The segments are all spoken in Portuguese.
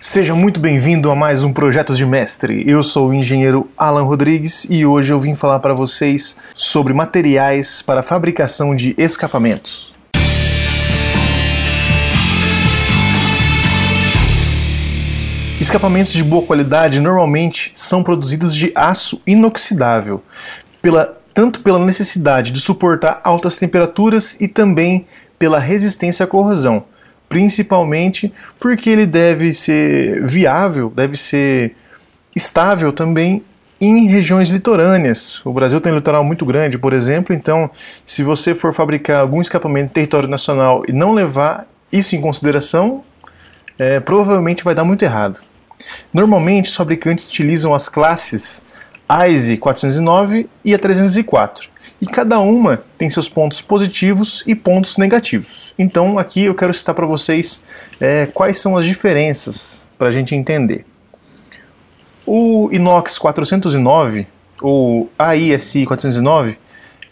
Seja muito bem-vindo a mais um Projetos de Mestre. Eu sou o engenheiro Alan Rodrigues e hoje eu vim falar para vocês sobre materiais para fabricação de escapamentos. Escapamentos de boa qualidade normalmente são produzidos de aço inoxidável, pela, tanto pela necessidade de suportar altas temperaturas e também pela resistência à corrosão principalmente porque ele deve ser viável, deve ser estável também em regiões litorâneas. O Brasil tem um litoral muito grande, por exemplo, então se você for fabricar algum escapamento em território nacional e não levar isso em consideração, é, provavelmente vai dar muito errado. Normalmente os fabricantes utilizam as classes AISE 409 e a 304 e cada uma tem seus pontos positivos e pontos negativos. Então aqui eu quero citar para vocês é, quais são as diferenças para a gente entender. O inox 409, ou AISI 409,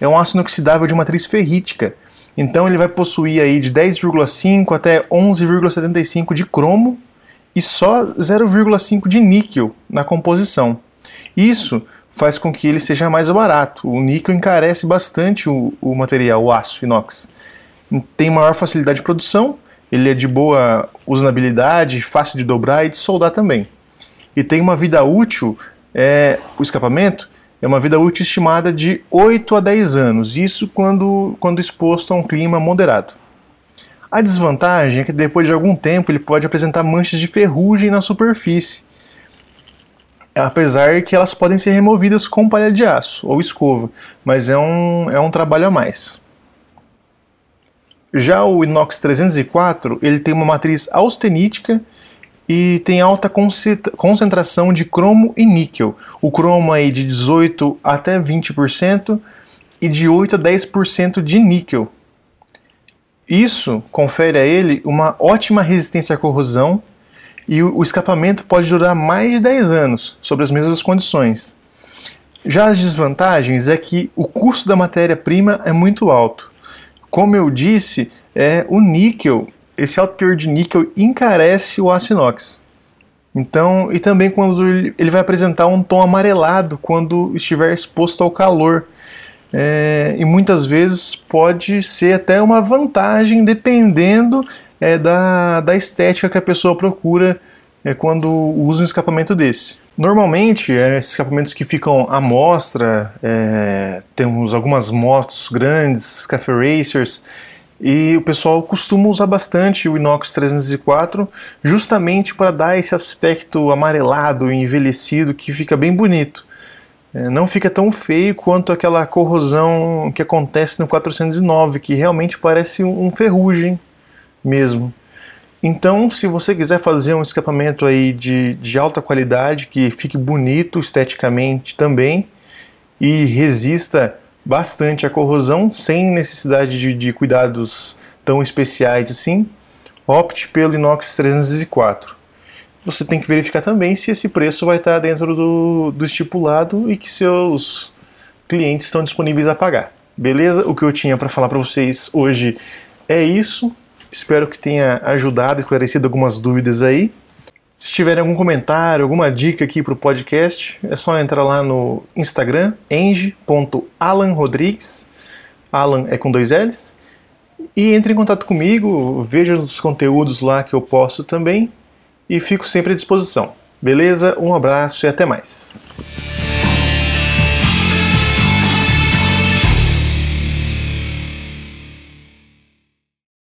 é um aço inoxidável de matriz ferrítica. Então ele vai possuir aí de 10,5 até 11,75 de cromo e só 0,5 de níquel na composição. Isso faz com que ele seja mais barato. O níquel encarece bastante o, o material, o aço inox. Tem maior facilidade de produção, ele é de boa usabilidade, fácil de dobrar e de soldar também. E tem uma vida útil, é, o escapamento, é uma vida útil estimada de 8 a 10 anos, isso quando, quando exposto a um clima moderado. A desvantagem é que depois de algum tempo ele pode apresentar manchas de ferrugem na superfície, apesar que elas podem ser removidas com palha de aço ou escova, mas é um, é um trabalho a mais. Já o inox 304 ele tem uma matriz austenítica e tem alta concentração de cromo e níquel. O cromo aí de 18 até 20% e de 8 a 10% de níquel. Isso confere a ele uma ótima resistência à corrosão e o escapamento pode durar mais de 10 anos, sobre as mesmas condições. Já as desvantagens é que o custo da matéria-prima é muito alto. Como eu disse, é o níquel, esse alto teor de níquel encarece o aço inox. Então, e também quando ele vai apresentar um tom amarelado quando estiver exposto ao calor. É, e muitas vezes pode ser até uma vantagem dependendo é, da, da estética que a pessoa procura é, quando usa um escapamento desse. Normalmente, é, esses escapamentos que ficam à mostra, é, temos algumas motos grandes, café racers, e o pessoal costuma usar bastante o inox 304 justamente para dar esse aspecto amarelado e envelhecido que fica bem bonito. É, não fica tão feio quanto aquela corrosão que acontece no 409, que realmente parece um ferrugem mesmo. Então, se você quiser fazer um escapamento aí de, de alta qualidade, que fique bonito esteticamente também e resista bastante à corrosão, sem necessidade de, de cuidados tão especiais assim, opte pelo inox 304. Você tem que verificar também se esse preço vai estar dentro do, do estipulado e que seus clientes estão disponíveis a pagar. Beleza? O que eu tinha para falar para vocês hoje é isso. Espero que tenha ajudado, esclarecido algumas dúvidas aí. Se tiverem algum comentário, alguma dica aqui para o podcast, é só entrar lá no Instagram, eng.alanrodrigues, Alan é com dois L's, e entre em contato comigo, veja os conteúdos lá que eu posto também, e fico sempre à disposição. Beleza? Um abraço e até mais.